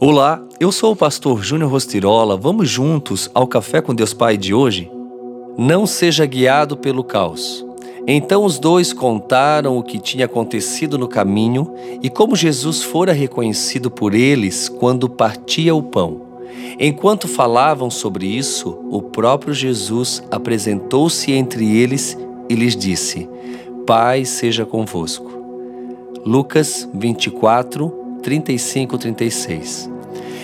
Olá, eu sou o pastor Júnior Rostirola. Vamos juntos ao Café com Deus Pai de hoje? Não seja guiado pelo caos. Então os dois contaram o que tinha acontecido no caminho e como Jesus fora reconhecido por eles quando partia o pão. Enquanto falavam sobre isso, o próprio Jesus apresentou-se entre eles e lhes disse: Pai seja convosco. Lucas 24, 35, 36.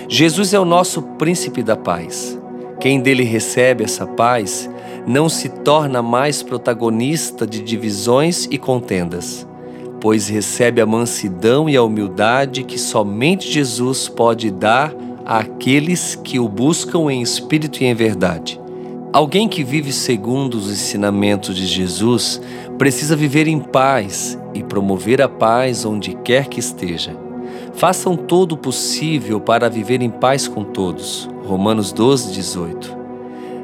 Jesus é o nosso príncipe da paz. Quem dele recebe essa paz não se torna mais protagonista de divisões e contendas, pois recebe a mansidão e a humildade que somente Jesus pode dar àqueles que o buscam em espírito e em verdade. Alguém que vive segundo os ensinamentos de Jesus precisa viver em paz e promover a paz onde quer que esteja. Façam todo o possível para viver em paz com todos. Romanos 12, 18.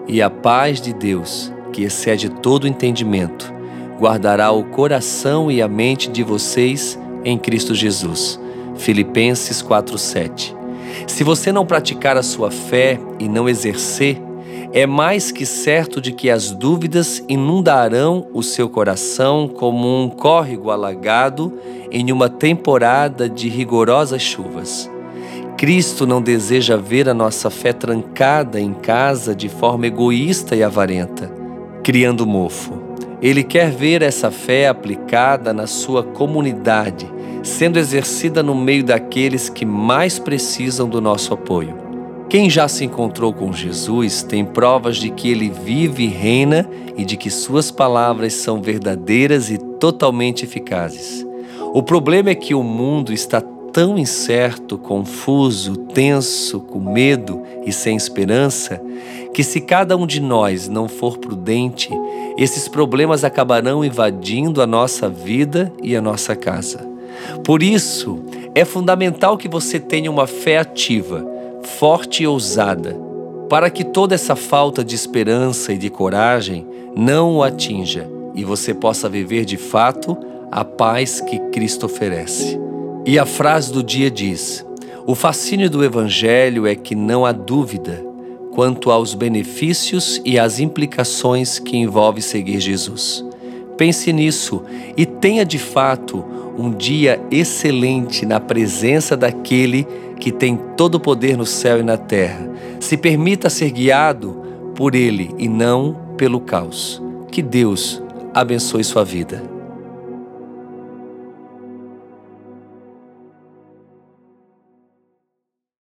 E a paz de Deus, que excede todo entendimento, guardará o coração e a mente de vocês em Cristo Jesus. Filipenses 4:7. Se você não praticar a sua fé e não exercer, é mais que certo de que as dúvidas inundarão o seu coração como um córrego alagado em uma temporada de rigorosas chuvas. Cristo não deseja ver a nossa fé trancada em casa de forma egoísta e avarenta, criando mofo. Ele quer ver essa fé aplicada na sua comunidade, sendo exercida no meio daqueles que mais precisam do nosso apoio. Quem já se encontrou com Jesus tem provas de que ele vive e reina e de que suas palavras são verdadeiras e totalmente eficazes. O problema é que o mundo está tão incerto, confuso, tenso, com medo e sem esperança, que se cada um de nós não for prudente, esses problemas acabarão invadindo a nossa vida e a nossa casa. Por isso, é fundamental que você tenha uma fé ativa forte e ousada, para que toda essa falta de esperança e de coragem não o atinja e você possa viver de fato a paz que Cristo oferece. E a frase do dia diz: O fascínio do Evangelho é que não há dúvida quanto aos benefícios e às implicações que envolve seguir Jesus. Pense nisso e tenha de fato um dia excelente na presença daquele que tem todo o poder no céu e na terra. Se permita ser guiado por ele e não pelo caos. Que Deus abençoe sua vida.